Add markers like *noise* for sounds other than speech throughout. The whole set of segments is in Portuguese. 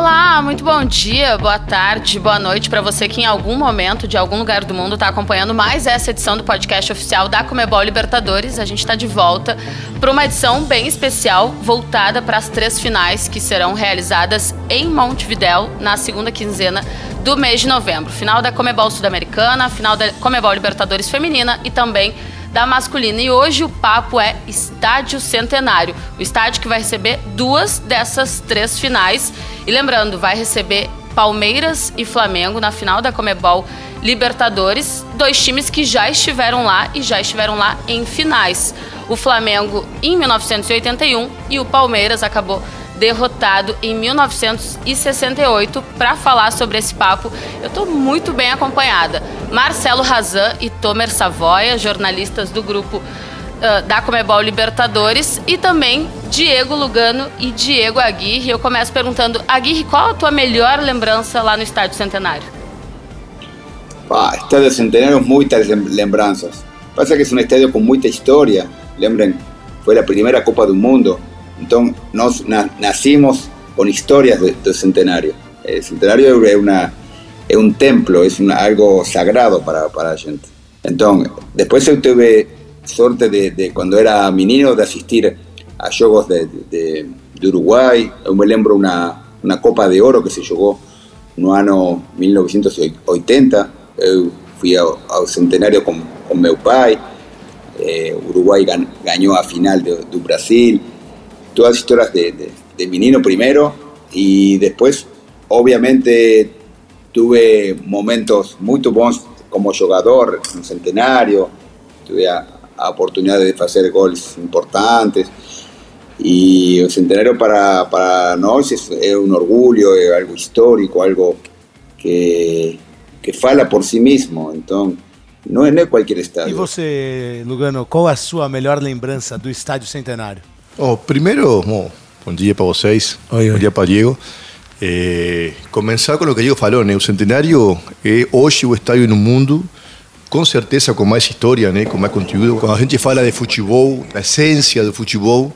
Olá, muito bom dia, boa tarde, boa noite para você que em algum momento, de algum lugar do mundo, está acompanhando mais essa edição do podcast oficial da Comebol Libertadores. A gente está de volta para uma edição bem especial, voltada para as três finais que serão realizadas em Montevidéu na segunda quinzena do mês de novembro. Final da Comebol Sul-Americana, final da Comebol Libertadores Feminina e também da masculina. E hoje o papo é Estádio Centenário, o estádio que vai receber duas dessas três finais. E lembrando, vai receber Palmeiras e Flamengo na final da Comebol Libertadores, dois times que já estiveram lá e já estiveram lá em finais. O Flamengo em 1981 e o Palmeiras acabou derrotado em 1968. Para falar sobre esse papo, eu estou muito bem acompanhada. Marcelo Razan e Tomer Savoia, jornalistas do grupo uh, da Comebol Libertadores, e também Diego Lugano e Diego Aguirre. Eu começo perguntando, Aguirre, qual a tua melhor lembrança lá no Estádio Centenário? Ah, Estádio Centenário, muitas lembranças. Pasa que es un estadio con mucha historia. Lembren, fue la primera Copa del Mundo Entonces, nos nacimos con historias del centenario. El centenario es, una, es un templo, es algo sagrado para, para la gente. Entonces, después yo tuve suerte de, cuando era menino de asistir a juegos de, de, Uruguay. Yo me lembro una, una Copa de Oro que se jugó no año 1980. Yo fui al centenario con, con meu pai. Eh, Uruguay ganó a final de, de Brasil todas historias de, de, menino primero y después, obviamente, tuve momentos muy buenos como jugador en Centenario, tuve a, oportunidad de hacer goles importantes y el Centenario para, para nosotros es, un orgullo, es algo histórico, algo que, que fala por sí mismo, entonces não é, cualquier estadio. E você, Lugano, qual a sua melhor lembrança do Estádio Centenário? Oh, primeiro, bom, bom dia para vocês, oi, bom dia para Diego. É, começar com o que Diego falou, né? O Centenário é hoje o estádio no mundo com certeza com mais história, né? com mais conteúdo. Quando a gente fala de futebol, da essência do futebol,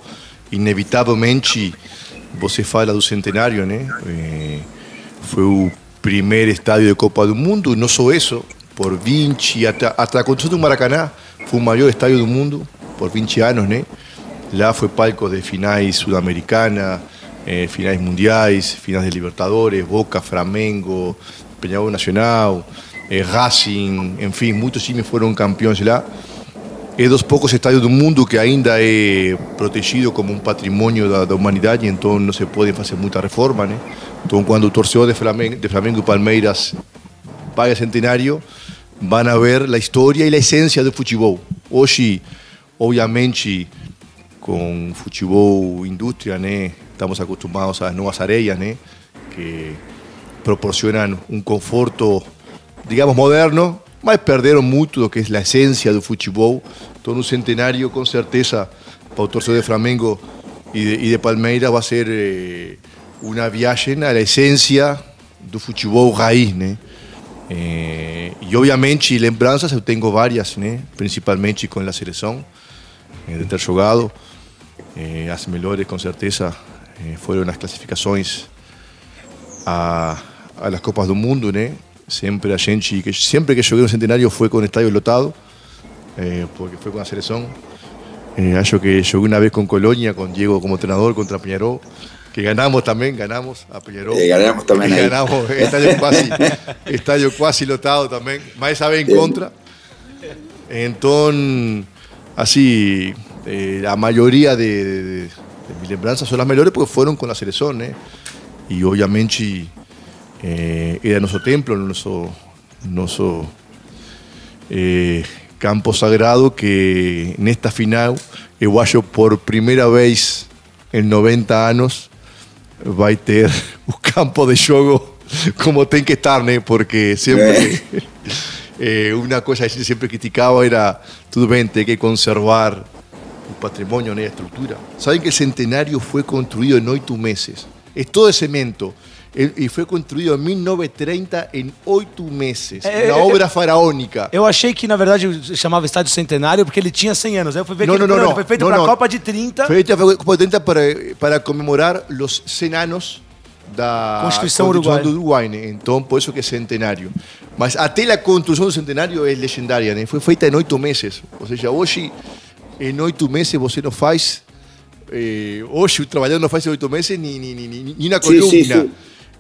inevitavelmente você fala do Centenário, né? É, foi o primeiro estádio de Copa do Mundo, não só isso, por 20, até, até a construção do Maracanã, foi o maior estádio do mundo por 20 anos, né? Lá foi palco de finais sudamericana, eh, finais mundiais, finais de Libertadores, Boca, Flamengo, Peñarol Nacional, eh, Racing, enfim, muitos times foram campeões lá. É dos poucos estádios do mundo que ainda é protegido como um patrimônio da, da humanidade, então não se pode fazer muita reforma. Né? Então, quando torcedor de Flamengo, de Flamengo e Palmeiras vai a Centenário, vão a ver a história e a essência do futebol. Hoje, obviamente, com futebol indústria, né? Estamos acostumados às novas areias, né? Que proporcionam um conforto, digamos, moderno, mas perderam muito do que é a essência do futebol. Então, no centenário, com certeza, para o torcedor de Flamengo e de, e de Palmeiras, ser eh, uma viagem à essência do futebol raiz, né? Eh, obviamente lembranças eu tenho várias, né? Principalmente com a seleção, eh, de ter. Eh, as melhores, com certeza, eh, foram as classificações a, a las Copas do Mundo, né? Sempre a gente, que, sempre que joguei no Centenário foi com o estádio lotado, eh, porque foi com a seleção. Eh, acho que joguei uma vez com Colônia, com Diego como treinador, contra Peñarol, que ganamos também, ganamos a Peñarol. Eh, ganamos também aí. Ganamos, estádio quase, *laughs* estádio quase lotado também, mas essa vez em contra. Então, assim, eh, la mayoría de, de, de, mis lembranzas son las mejores porque fueron con la selección, ¿eh? Y obviamente eh, era nuestro templo, nuestro, nuestro eh, campo sagrado que en esta final, Guayo por primera vez en 90 años va a tener *laughs* un campo de juego como tiene que estar, ¿eh? porque siempre *laughs* eh, una cosa que siempre criticaba era, tú ven, hay que conservar patrimonio, ni estructura. Saben que el centenario fue construido en ocho meses. Es todo de cemento. E foi construído em 1930 em oito meses. É, uma obra faraônica. Eu achei que, na verdade, chamava Estádio Centenário porque ele tinha 100 anos. Eu fui ver não, que não, não, não, foi feito para a Copa de 30. Foi feito para a Copa de 30 para, para comemorar os 100 anos da Constituição Uruguai. do Uruguai, né? Então, por isso que é centenário. Mas até a construção do centenário é legendária, né? Foi feita em oito meses. Ou seja, hoje, em oito meses, você não faz... Eh, hoje, o trabalhador não faz em oito meses ni, ni, ni, ni ni una Sí, columna. sí, sí.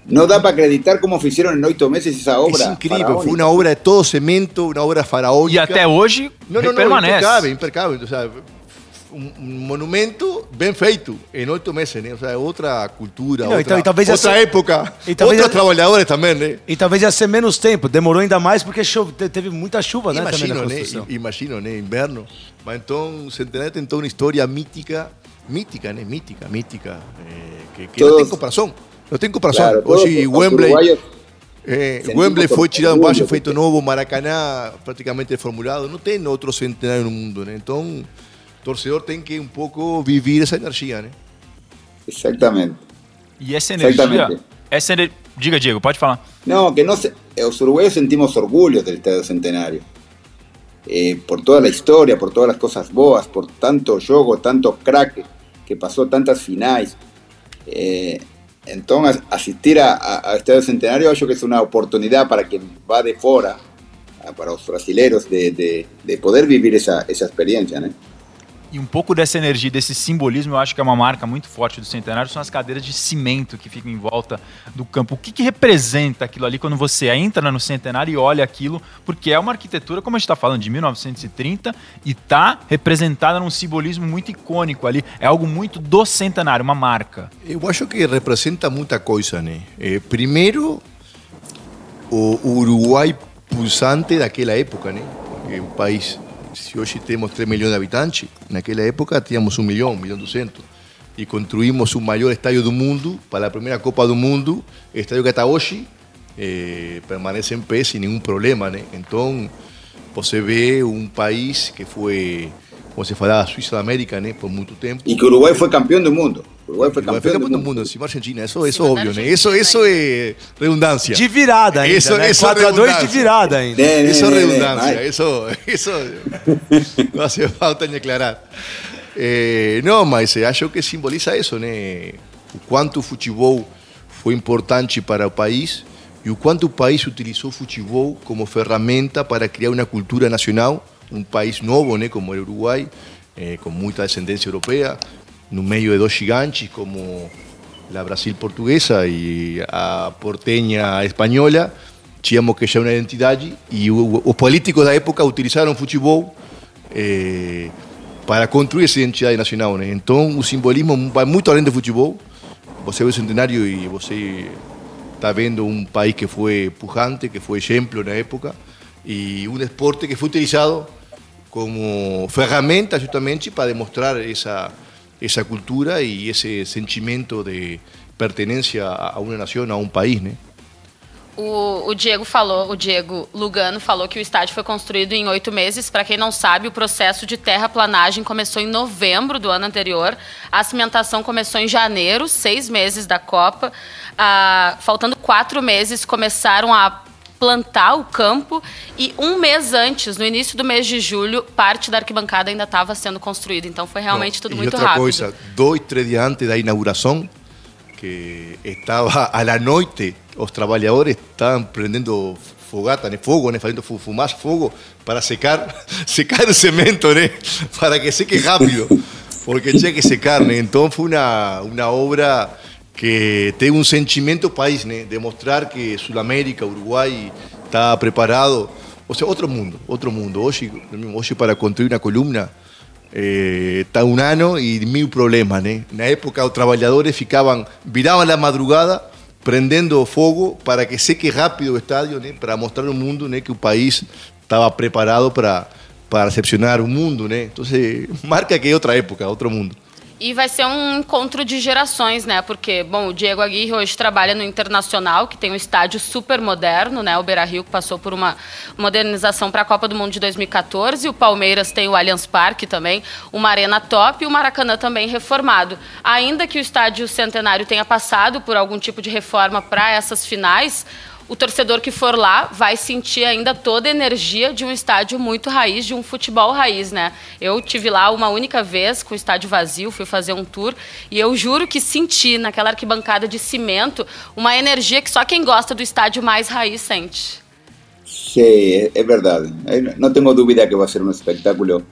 No da para acreditar cómo hicieron en ocho meses esa obra. Es incrível, foi uma obra de todo cemento, uma obra faraônica. E até hoje Não, não, não, permanece. impecável, impecável. O sea, um, um monumento bem feito em oito meses, né? O sea, outra cultura, Não, outra, e talvez outra essa- época, e talvez outros trabalhadores também, né? E talvez ia ser menos tempo, demorou ainda mais porque chove, te- teve muita chuva, né? Imagino, né? Imagino, né? Inverno. Mas então, o Centenário tem toda uma história mítica, mítica, né? Mítica, mítica, eh, que, que não tem comparação. Não tem comparação. Claro, Hoje, Wembley... Eh, Wembley foi tirado embaixo, feito novo, Maracanã praticamente reformulado. Não tem outro centenário no mundo, né? Então, torcedor tem que um pouco viver essa energia, né? Exatamente. E essa energia. Essa ener... Diga, Diego, pode falar. Não, que nós, os uruguaios sentimos orgulho do Estádio Centenário. Eh, por toda a história, por todas as coisas boas, por tanto jogo, tanto craque que passou, tantas finais. Eh, então, assistir a, a, a Estádio Centenário, acho que é uma oportunidade para quem vá de fora, ah, para os brasileiros, de, de, de poder viver essa, essa experiência. E um pouco dessa energia, desse simbolismo, eu acho que é uma marca muito forte do Centenário, são as cadeiras de cimento que ficam em volta do campo. O que, que representa aquilo ali quando você entra no Centenário e olha aquilo? Porque é uma arquitetura, como a gente está falando, de 1930 e está representada num simbolismo muito icônico ali. É algo muito do Centenário, uma marca. Eu acho que representa muita coisa, né? Eh, primeiro, o Uruguai pulsante daquela época, né? Porque o país, se hoje temos 3 milhões de habitantes, naquela época tínhamos 1 milhão, 1 milhão e 200. E construímos o maior estádio do mundo para a primeira Copa do Mundo, estádio que até hoje eh, permanece em pé sem nenhum problema, né? Então, você vê um país que foi, como se falava, a Suíça América? Por muito tempo. Y que Uruguay fue campeón del mundo. Uruguay fue campeón, campeão del do mundo. encima da Argentina, isso, isso é óbvio, né? Isso, isso é redundância. De virada ainda, Isso- né? isso é 4x2 de redundância. virada ainda. Né, né, Isso é né, né, redundância, vai. isso, isso não hace falta nem aclarar. Eh, não, mas eu acho que simboliza isso, né? O quanto o futebol foi importante para o país e o quanto o país utilizou o futebol como ferramenta para criar uma cultura nacional, um país novo, né, como é o Uruguai, eh, com muita descendência europeia, no meio de dois gigantes como a Brasil portuguesa e a porteña espanhola, tínhamos que já uma identidade e os políticos da época utilizaram o futebol eh, para construir essa identidade nacional. Né? Então, o simbolismo vai muito além do futebol. Você vê o centenário e está vendo um país que foi pujante, que foi exemplo na época, e um esporte que foi utilizado como ferramenta justamente para demonstrar essa, essa cultura e esse sentimento de pertenência a uma nação, a um país. Né? O, o Diego falou, o Diego Lugano falou que o estádio foi construído em oito meses. Para quem não sabe, o processo de terraplanagem começou em novembro do ano anterior. A cimentação começou em janeiro, seis meses da Copa. Ah, faltando quatro meses, começaram a plantar o campo e um mês antes, no início do mês de julho, parte da arquibancada ainda estava sendo construída. Então foi realmente tudo e muito outra rápido. coisa, dois, três dias antes da inauguração, que estava à noite, os trabalhadores estavam prendendo fogata, né, fogo, né, fazendo fu- fumaça, fogo, para secar, *laughs* secar o cemento, né, para que seque rápido, porque tinha que secar, né. Então foi uma, uma obra que tem um sentimento país, né, demonstrar que Sul-América, Uruguai está preparado, ou seja, outro mundo, outro mundo. Hoje, hoje para construir uma coluna, está un ano y mil problemas, né? Na época os trabalhadores ficavam, viravam madrugada prendendo fogo para que seque rápido o estádio, né? Para mostrar ao mundo, que o país estava preparado para para recepcionar o mundo, né? Então, *laughs* marca que é outra época, outro mundo. E vai ser um encontro de gerações, né? Porque, bom, o Diego Aguirre hoje trabalha no Internacional, que tem um estádio super moderno, né? O Beira-Rio que passou por uma modernização para a Copa do Mundo de 2014. O Palmeiras tem o Allianz Parque também, uma arena top e o Maracanã também reformado. Ainda que o estádio Centenário tenha passado por algum tipo de reforma para essas finais, o torcedor que for lá vai sentir ainda toda a energia de um estádio muito raiz, de um futebol raiz, né? Eu tive lá uma única vez com o estádio vazio, fui fazer um tour e eu juro que senti naquela arquibancada de cimento uma energia que só quem gosta do estádio mais raiz sente. Sí, es verdad. Eh, no tengo duda que va a ser un espectáculo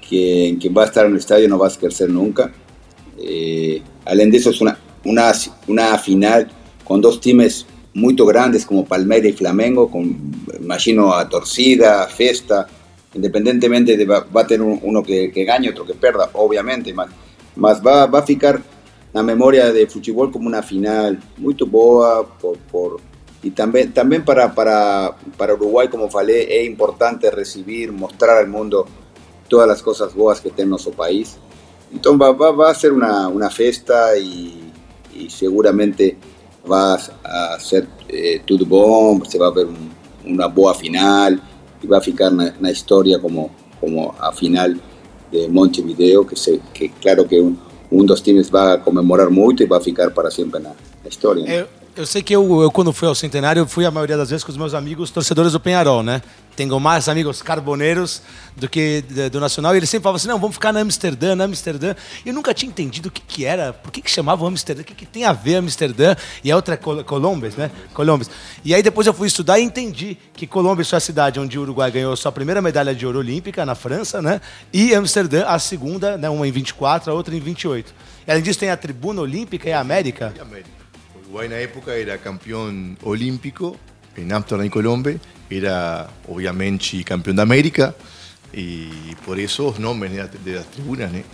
que quien va a estar no va a esquecer nunca. Eh, de eso es una, una, una final con dos times muy grandes como Palmeiras y Flamengo, con, imagino, a torcida, festa, independientemente de va, a tener uno que, que gane, otro que perda, obviamente, más, más va, va a ficar la memoria de fútbol como una final muy boa por, por, y también, también para, para, para Uruguay, como falei, es importante recibir, mostrar al mundo todas las cosas boas que tiene nuestro país. Entonces va, va, va a ser una, una festa y, y seguramente va a ser eh, todo bom, se va a ver un, una boa final y va a ficar na, na historia como, como a final de Montevideo, que, se, que claro que un, um dos times vai comemorar muito e vai ficar para sempre na, na história. Né? Eu, eu sei que eu, eu, quando fui ao centenário, fui a maioria das vezes com os meus amigos torcedores do Penharol, né? Tenho mais amigos carboneiros do que do Nacional. E eles sempre falavam assim: não, vamos ficar na Amsterdã, na Amsterdã. Eu nunca tinha entendido o que, que era, por que, que chamavam Amsterdã, o que, que tem a ver Amsterdã. E a outra é Col Colombes, né? Colombes. E aí depois eu fui estudar e entendi que Colombes foi a cidade onde o Uruguai ganhou sua primeira medalha de ouro olímpica, na França, né? E Amsterdã, a segunda, né? uma em 24, a outra em 28. E além disso, tem a Tribuna Olímpica e a América. E América. Uruguay en la época era campeón olímpico en Amsterdam y Colombia, era obviamente campeón de América y por eso los nombres de las tribunas, ¿eh?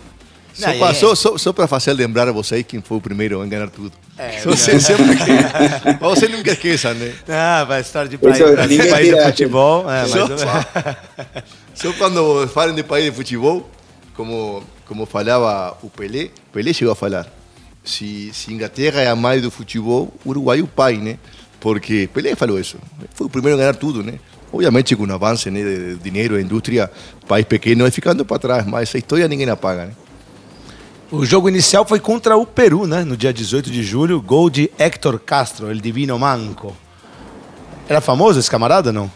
Só, é. só, só, só para fazer lembrar a vocês quem foi o primeiro a ganhar tudo. É, você sempre que, você nunca esqueça, né? Ah, vai história de país, de país de futebol. É, só, mas... só quando falam de país de futebol, como, como falava o Pelé, Pelé chegou a falar. Se, se Inglaterra é a mãe do futebol, Uruguai é o pai, né? Porque Pelé falou isso. Foi o primeiro a ganhar tudo, né? Obviamente com o avanço né, de dinheiro, a indústria, país pequeno vai ficando para trás, mas essa história ninguém apaga, né? O jogo inicial foi contra o Peru, né? No dia 18 de julho, gol de Héctor Castro, el divino manco. Era famoso esse camarada, não?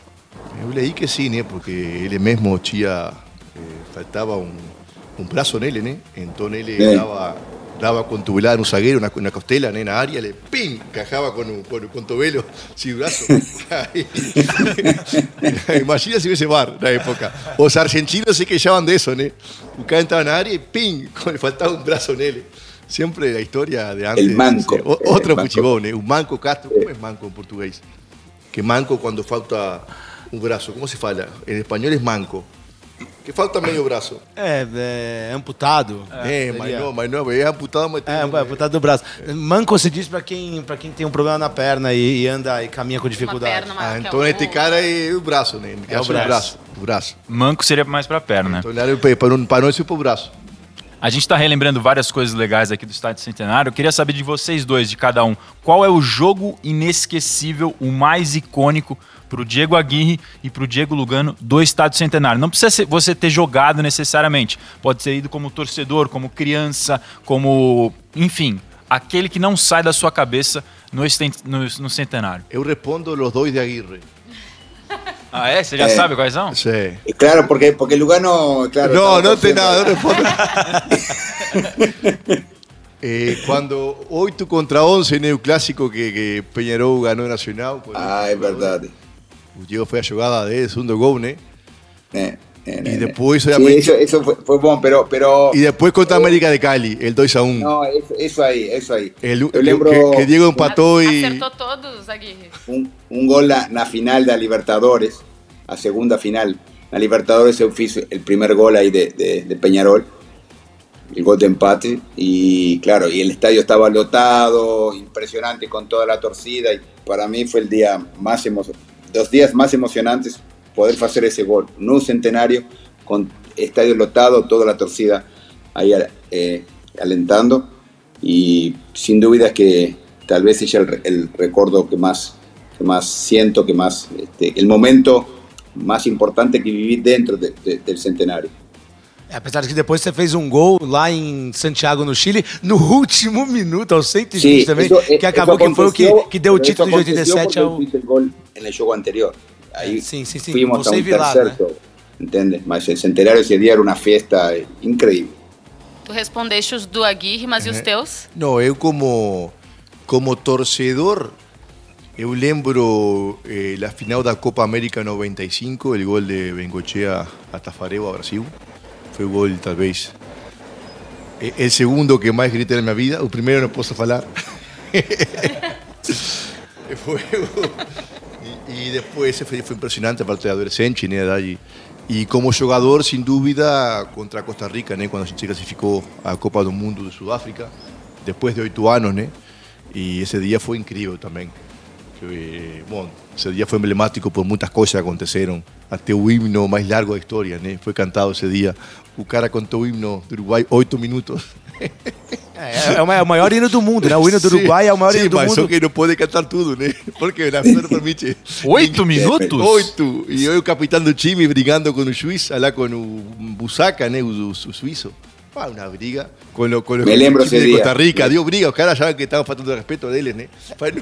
Eu leí que sim, né? Porque ele mesmo tinha... Eh, faltava um, um braço nele, né? Então ele é. dava daba con tubulada en un zaguero, una, una costela, nena área, le ¡pim! Cajaba con un, con, con tobelo, *laughs* sin brazo. *laughs* Imagina si hubiese bar en la época. Los argentinos se quejaban de eso, ¿no? Buscaban entraba en área y ¡pim! Le faltaba un brazo en él. Siempre la historia de antes. El manco. O, otro puchibón, ¿eh? Un manco Castro. ¿Cómo es manco en portugués? Que manco cuando falta un brazo. ¿Cómo se fala? En español es manco. Que falta meio braço. É, é amputado. É, é mas, não, mas não, é amputado, mas tem. É, é amputado do braço. É. Manco se diz para quem, pra quem tem um problema na perna e, e anda e caminha com dificuldade. Uma perna, ah, então esse cara é o braço, né? É o braço. braço. O braço. Manco seria mais para perna. Então ele para nós e para o braço. A gente está relembrando várias coisas legais aqui do Estádio Centenário. Eu queria saber de vocês dois, de cada um, qual é o jogo inesquecível, o mais icônico para o Diego Aguirre e para o Diego Lugano do Estádio Centenário. Não precisa você ter jogado necessariamente. Pode ser ido como torcedor, como criança, como. Enfim, aquele que não sai da sua cabeça no, no, no Centenário. Eu respondo os dois de Aguirre. *laughs* Ah, é? Você já eh, sabe quais são? Sim. Claro, porque, porque Lugano. Claro, não, não tem nada, eu respondo. *laughs* *laughs* Eh, cuando 8 contra 11 en el clásico que, que Peñarol ganó Nacional. Ah, es verdad. O Diego foi a jogada de segundo gol, né? É. É, e depois, sí, isso, isso foi, foi, bom, pero, pero e depois contra a América de Cali, el 2 a 1 Não, isso, isso aí, isso aí. El, Eu lembro que, que Diego empatou e acertou todos, Aguirre. Um, um gol na, na, final da Libertadores, a segunda final. Na Libertadores eu fiz o primeiro gol aí de, de, de Peñarol, el gol de empate y claro, y el estadio estaba lotado, impresionante con toda la torcida y para mí fue el día más emocionante dos días más emocionantes poder hacer ese gol. No un centenario con estadio lotado, toda la torcida ahí eh, alentando y sin duda que tal vez es el, recuerdo que más, que más siento, que más, este, el momento más importante que viví dentro de, de, del centenario. Apesar de que depois você fez um gol lá em Santiago, no Chile, no *laughs* último minuto, aos 120 Sí, também, eso, eh, que acabou que foi o que, que deu o título de aconteció 87 porque ao. el juego anterior. Ahí Sí, sí, sí, fuimos a você un e Vilar, tercer né? juego, ¿entiendes? Mas el centenario ese día era una fiesta increíble. Tu respondeste os do Aguirre, mas e os teus? Não, eu como, como torcedor, eu lembro eh, la final da Copa América 95, el gol de Bengochea a Tafareo, a Brasil. foi gol, talvez, é, é o segundo que mais gritei na minha vida. O primeiro não posso falar. *laughs* foi o... e, e, depois foi, foi impressionante a parte da adolescente, né? Y como jugador, sin duda, contra Costa Rica, ¿no? cuando se clasificó a Copa del Mundo de Sudáfrica, después de ocho años, ¿no? y ese día fue increíble también. Que, bom, esse dia foi emblemático por muitas coisas que aconteceram. Até o himno mais largo da história, né? Foi cantado esse dia. O cara cantou o hino do Uruguai oito minutos. É, é o ma- é o maior hino do mundo, né? O hino do Sim, Uruguai é o maior sim, hino do mas mundo. só que não pode cantar tudo, né? Porque na FIFA não permite. Oito minutos? Oito. E eu, o capitão do time, brigando com o juiz, lá com o Busaca, né? O, o, o suíço. Ah, una briga. Con lo, con lo de Costa Rica, dio briga, os caras ya que estaba faltando de respeto de él, né? Falei,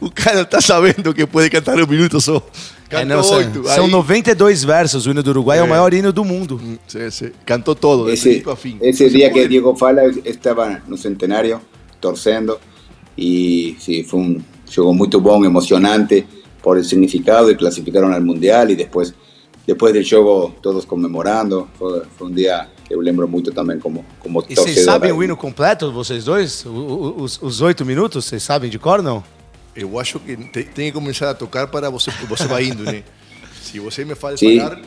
o cara está sabendo que pode cantar um minuto só. É, não, são, são 92 versos. O hino do Uruguai é. é, eh. o maior hino do mundo. Mm, sí, sí. Cantou todo, ese, a dia que Diego fala, estava no centenário, torcendo. E sí, foi um jogo muito bom, emocionante, por el significado. E classificaram ao Mundial. E depois, depois do jogo, todos comemorando. Foi, foi um dia eu lembro muito também como, como E vocês torcedor. sabem aí. o hino completo, vocês dois? O- o- Os, os oito minutos, vocês sabem de cor, não? Eu acho que te- tem que começar a tocar para você, você vai indo, né? *laughs* Se você me faz falar...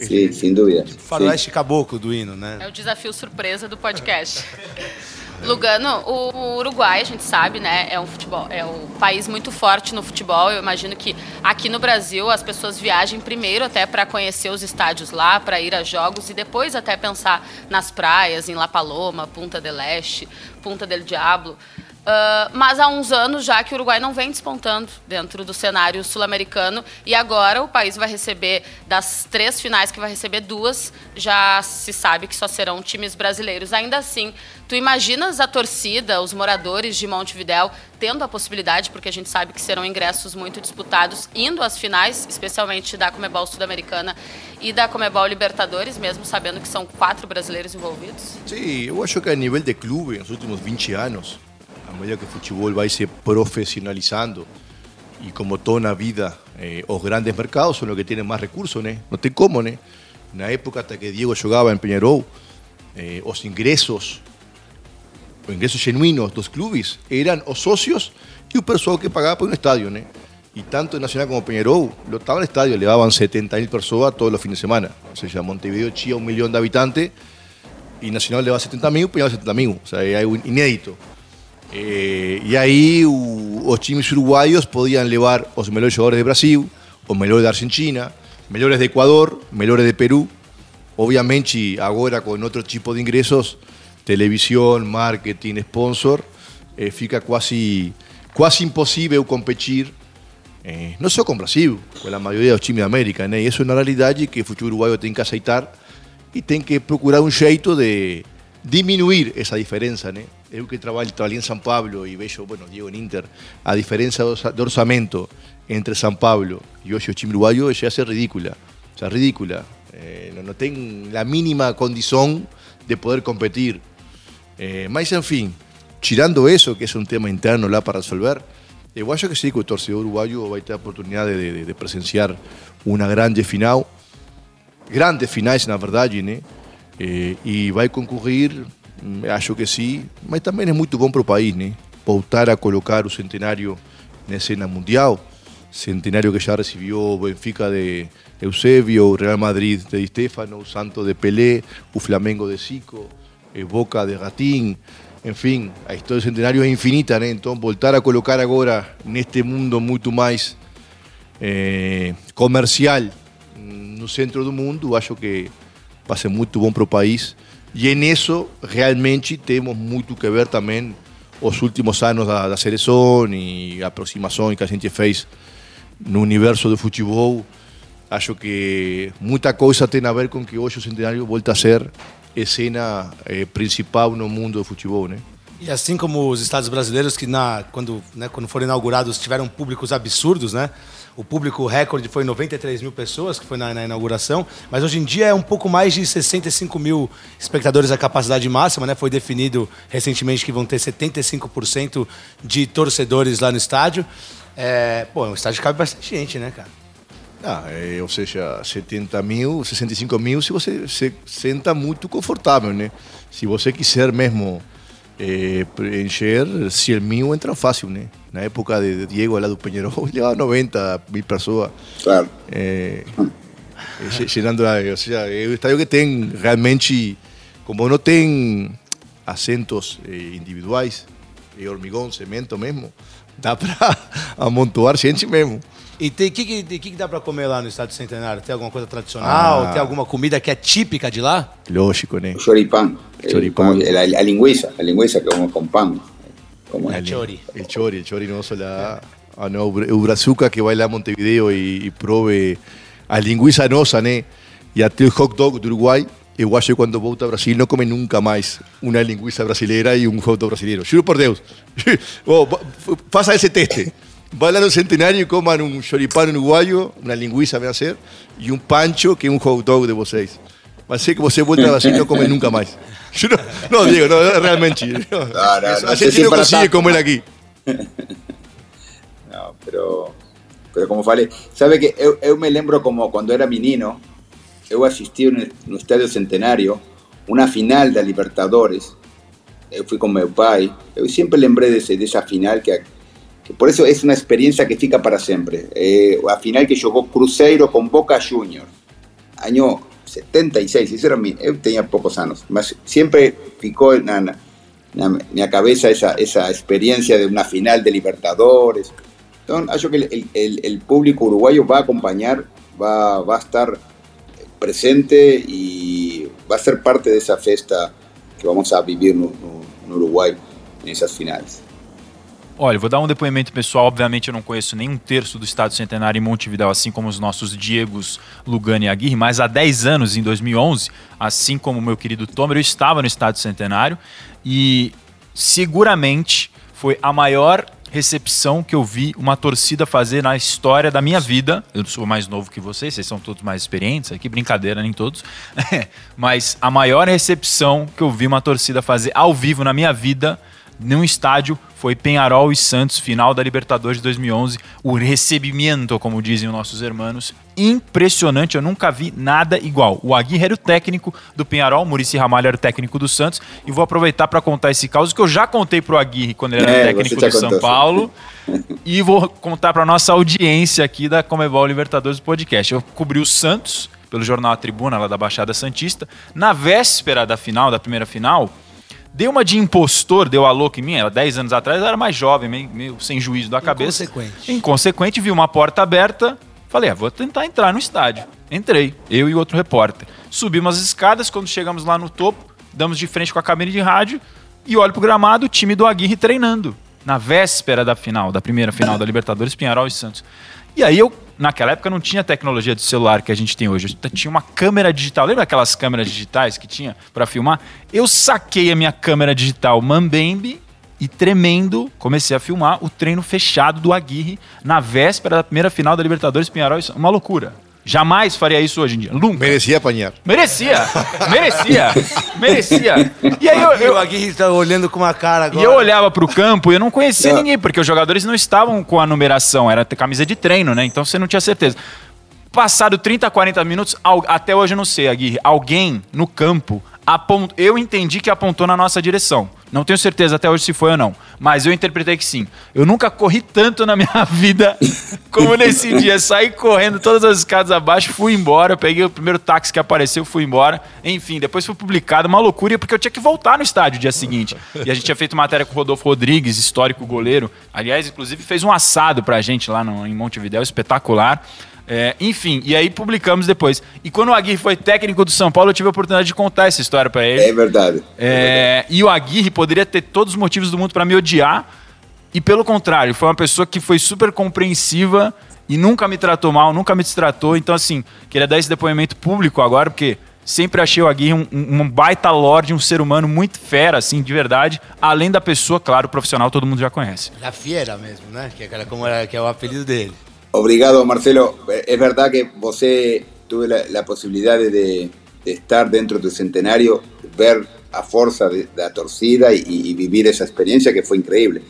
sí, sin duda. sí. Faroeste caboclo do hino, É né? o desafio surpresa do podcast. *laughs* Lugano, o Uruguai, a gente sabe, né, é um futebol, é um país muito forte no futebol. Eu imagino que aqui no Brasil as pessoas viajem primeiro até para conhecer os estádios lá, para ir a jogos e depois até pensar nas praias, em La Paloma, Punta del Este, Punta del Diablo. Ah, mas há uns anos já que o Uruguai não vem despontando dentro do cenário sul-americano e agora o país vai receber das três finais que vai receber duas já se sabe que só serão times brasileiros. Ainda assim, tu imaginas a torcida, os moradores de Montevidéu tendo a possibilidade, porque a gente sabe que serão ingressos muito disputados, indo às finais, especialmente da Comebol Sul-Americana e da Comebol Libertadores, mesmo sabendo que são quatro brasileiros envolvidos? Sí, eu acho que a nível de clube, nos últimos 20 anos, a medida que o futebol vai se profissionalizando, e como toda na vida, eh, os grandes mercados são os que têm mais recursos, né? Não tem como, né? Na época até que Diego jogava em Peñarol, eh, os ingressos, os ingressos genuínos dos clubes eram os sócios e o pessoal que pagava por um estádio, né? E tanto Nacional como Peñarol lotaban el estadio, levaban 70 mil personas todos los fines de semana. O sea, Montevideo tinha un millón de habitantes y Nacional leva 70 mil, Peñarol 70 mil. O sea, é algo inédito. Eh, e aí o, os times podiam levar os melhores jogadores de Brasil, os melhores da Argentina, melhores de Equador, melhores de Peru. Obviamente, agora com outro tipo de ingressos, televisão, marketing, sponsor, eh, fica quase, quase impossível competir eh, não só com o Brasil, com a maioria dos times da América, né? E isso é uma realidade que o futebol uruguaio tem que aceitar e tem que procurar um jeito de diminuir essa diferença, né? Eu que trabalho, trabalhei em São Paulo e bueno, Diego em Inter, a diferença de orçamento entre São Paulo e hoje o time uruguaio já é ridícula, o sea, ridícula. Eh, não, não tem a mínima condição de poder competir. Eh, mas, enfim, tirando isso, que é um tema interno lá para resolver, eu acho que sim, que o torcedor uruguaio vai ter a oportunidade de, de, de presenciar uma grande final, grandes finais, na verdade, né? Eh, e vai concorrer, hum, acho que sim, mas também é muito bom para o país, né? Voltar a colocar o centenário na cena mundial, centenário que já recebeu o Benfica de Eusebio, o Real Madrid de Di Stefano, o Santos de Pelé, o Flamengo de Zico, eh, Boca de Gatín, enfim, a história do centenário é infinita, né? Então, voltar a colocar agora neste mundo muito mais eh, comercial mm, no centro do mundo, acho que vai ser muito bom para o país. E em isso, realmente, temos muito que ver também os últimos anos da, da seleção e a aproximação que a gente fez no universo do futebol. Acho que muita coisa tem a ver com que hoje o centenário volta a ser cena eh, principal no mundo do futebol, né? E assim como os estados brasileiros, que na, quando, né, quando foram inaugurados tiveram públicos absurdos, né? O público recorde foi 93 mil pessoas, que foi na, na, inauguração, mas hoje em dia é um pouco mais de 65 mil espectadores a capacidade máxima, né? Foi definido recentemente que vão ter 75% de torcedores lá no estádio. É, pô, um estádio cabe bastante gente, né, cara? Ah, é, ou seja, 70 mil, 65 mil, se você se senta muito confortável, né? Se você quiser mesmo eh, encher 100 mil, entra fácil, né? Na época de Diego lá do Peñarol, *laughs* llegaba 90 mil pessoas. Claro. Eh, llenando, ou seja, é um estádio que tem realmente, como não tem assentos eh, individuais, é hormigão, cemento mesmo, dá *laughs* para amontoar gente mesmo. E o que, que, que, dá para comer lá no Estádio Centenário? Tem alguma coisa tradicional? Ah. Tem alguma comida que é típica de lá? Lógico, né? O choripán. choripán. A, a linguiça, a linguiça que vamos com pão. ¿Cómo el. Chori. El Chori, el Chori no la a no, Ubrazuca que baila a Montevideo y, y prove a linguiza no sané y a teo hot dog de Uruguay. E guayo cuando vota a Brasil no come nunca más una linguiça brasileira y un hot dog brasileiro. Juro por Dios. *laughs* oh, pasa ese teste. Vayan al centenario y coman un choripán uruguayo, una linguiça a hacer, y un pancho que es un hot dog de vosotros. Ser que você volta ao Brasil e não come nunca mais. Não, não Diego, não, realmente. Não, no, no, a gente não consigue comer aqui. *laughs* Não, pero, pero como falei, sabe que eu, eu me lembro como quando era menino, eu assisti no, no Estádio Centenário uma final da Libertadores. Eu fui com meu pai. Eu sempre lembrei desse, dessa final que por eso es una experiencia que fica para siempre. Eh, a final que jugó Cruzeiro con Boca Juniors, año 76, eso era mi, yo tenía pocos años, siempre ficó en, en, en, cabeza esa, esa experiencia de una final de Libertadores. Entonces, yo que el, el, el, público uruguayo va a acompañar, va, va a estar presente y va a ser parte de esa fiesta que vamos a vivir en, en Uruguay en esas finales. Olha, vou dar um depoimento pessoal. Obviamente, eu não conheço nem um terço do Estado Centenário em Montevidéu, assim como os nossos Diegos, Lugano e Aguirre, mas há 10 anos, em 2011, assim como o meu querido Tomer, eu estava no Estado Centenário e seguramente foi a maior recepção que eu vi uma torcida fazer na história da minha vida. Eu sou mais novo que vocês, vocês são todos mais experientes aqui, brincadeira, nem todos. *laughs* Mas a maior recepção que eu vi uma torcida fazer ao vivo na minha vida num estádio foi Penharol e Santos, final da Libertadores de 2011. O recebimento, como dizem os nossos irmãos, impressionante. Eu nunca vi nada igual. O Aguirre era o técnico do Penharol, Murici Ramalho era o técnico do Santos. E vou aproveitar para contar esse caso que eu já contei para o Aguirre quando ele era é, técnico do São Paulo. *laughs* e vou contar para nossa audiência aqui da Comebol Libertadores Podcast. Eu cobri o Santos pelo jornal A Tribuna, lá da Baixada Santista. Na véspera da final, da primeira final, Deu uma de impostor, deu a louca em mim. Ela, 10 anos atrás, eu era mais jovem, meio, meio sem juízo da cabeça. Inconsequente. Inconsequente, vi uma porta aberta. Falei, ah, vou tentar entrar no estádio. Entrei, eu e outro repórter. Subimos as escadas, quando chegamos lá no topo, damos de frente com a cabine de rádio e olho pro gramado, o time do Aguirre treinando. Na véspera da final, da primeira final da Libertadores, Pinharol e Santos. E aí eu, naquela época, não tinha tecnologia de celular que a gente tem hoje. Tinha uma câmera digital. Lembra aquelas câmeras digitais que tinha para filmar? Eu saquei a minha câmera digital Mambembe e tremendo, comecei a filmar o treino fechado do Aguirre na véspera da primeira final da Libertadores Pinharol. Uma loucura. Jamais faria isso hoje em dia. Nunca. Merecia apanhar. Merecia. Merecia. Merecia. E aí eu, eu... O Aguirre está olhando com uma cara agora. E eu olhava para o campo e eu não conhecia não. ninguém, porque os jogadores não estavam com a numeração, era camisa de treino, né? Então você não tinha certeza. Passado 30, 40 minutos, até hoje eu não sei, Aguirre, alguém no campo apont... eu entendi que apontou na nossa direção. Não tenho certeza até hoje se foi ou não, mas eu interpretei que sim. Eu nunca corri tanto na minha *laughs* vida como nesse dia. Saí correndo todas as escadas abaixo, fui embora, peguei o primeiro táxi que apareceu, fui embora. Enfim, depois foi publicado uma loucura porque eu tinha que voltar no estádio dia seguinte. E a gente tinha feito matéria com o Rodolfo Rodrigues, histórico goleiro. Aliás, inclusive fez um assado pra gente lá no, em Montevidéu, espetacular. É, enfim, e aí publicamos depois. E quando o Aguirre foi técnico do São Paulo, eu tive a oportunidade de contar essa história para ele. É verdade. É, é verdade. E o Aguirre poderia ter todos os motivos do mundo para me odiar. E pelo contrário, foi uma pessoa que foi super compreensiva e nunca me tratou mal, nunca me distratou. Então, assim, queria dar esse depoimento público agora, porque Sempre achei o Aguirre um, um, baita lorde, um ser humano muito fera, assim, de verdade. Além da pessoa, claro, profissional, todo mundo já conhece. La fiera mesmo, né? Que é, como era, que é o apelido dele. Obrigado, Marcelo. É verdade que você teve a possibilidade de, de, estar dentro do centenário, ver a força da torcida e, e, vivir essa experiência que foi incrível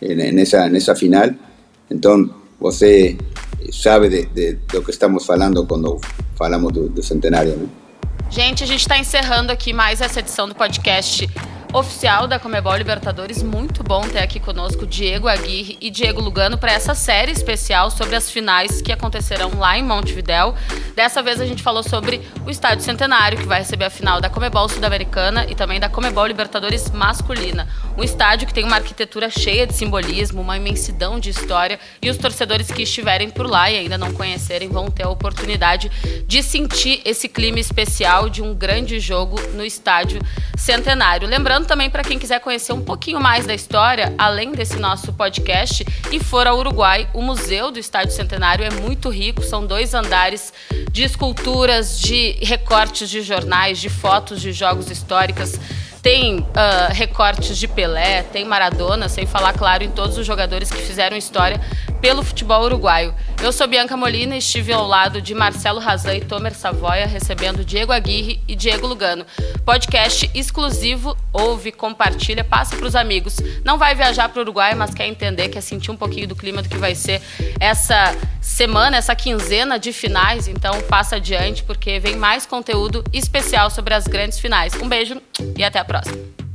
nessa, nessa final. Então, você sabe de, de, do que estamos falando quando falamos do, do centenário. Né? Gente, a gente está encerrando aqui mais essa edição do podcast oficial da Comebol Libertadores. Muito bom ter aqui conosco Diego Aguirre e Diego Lugano para essa série especial sobre as finais que acontecerão lá em Montevidéu. Dessa vez a gente falou sobre o Estádio Centenário, que vai receber a final da Comebol Sul-Americana e também da Comebol Libertadores masculina. Um estádio que tem uma arquitetura cheia de simbolismo, uma imensidão de história e os torcedores que estiverem por lá e ainda não conhecerem vão ter a oportunidade de sentir esse clima especial de um grande jogo no Estádio Centenário. Lembrando Lembrando também para quem quiser conhecer um pouquinho mais da história, além desse nosso podcast, e for ao Uruguai, o Museu do Estádio Centenário é muito rico, são dois andares de esculturas, de recortes de jornais, de fotos de jogos históricos tem uh, recortes de Pelé, tem Maradona, sem falar, claro, em todos os jogadores que fizeram história pelo futebol uruguaio. Eu sou Bianca Molina e estive ao lado de Marcelo Razan e Tomer Savoia, recebendo Diego Aguirre e Diego Lugano. Podcast exclusivo, ouve, compartilha, passa para os amigos. Não vai viajar para o Uruguai, mas quer entender, quer sentir um pouquinho do clima do que vai ser essa semana, essa quinzena de finais, então passa adiante, porque vem mais conteúdo especial sobre as grandes finais. Um beijo e até a próxima.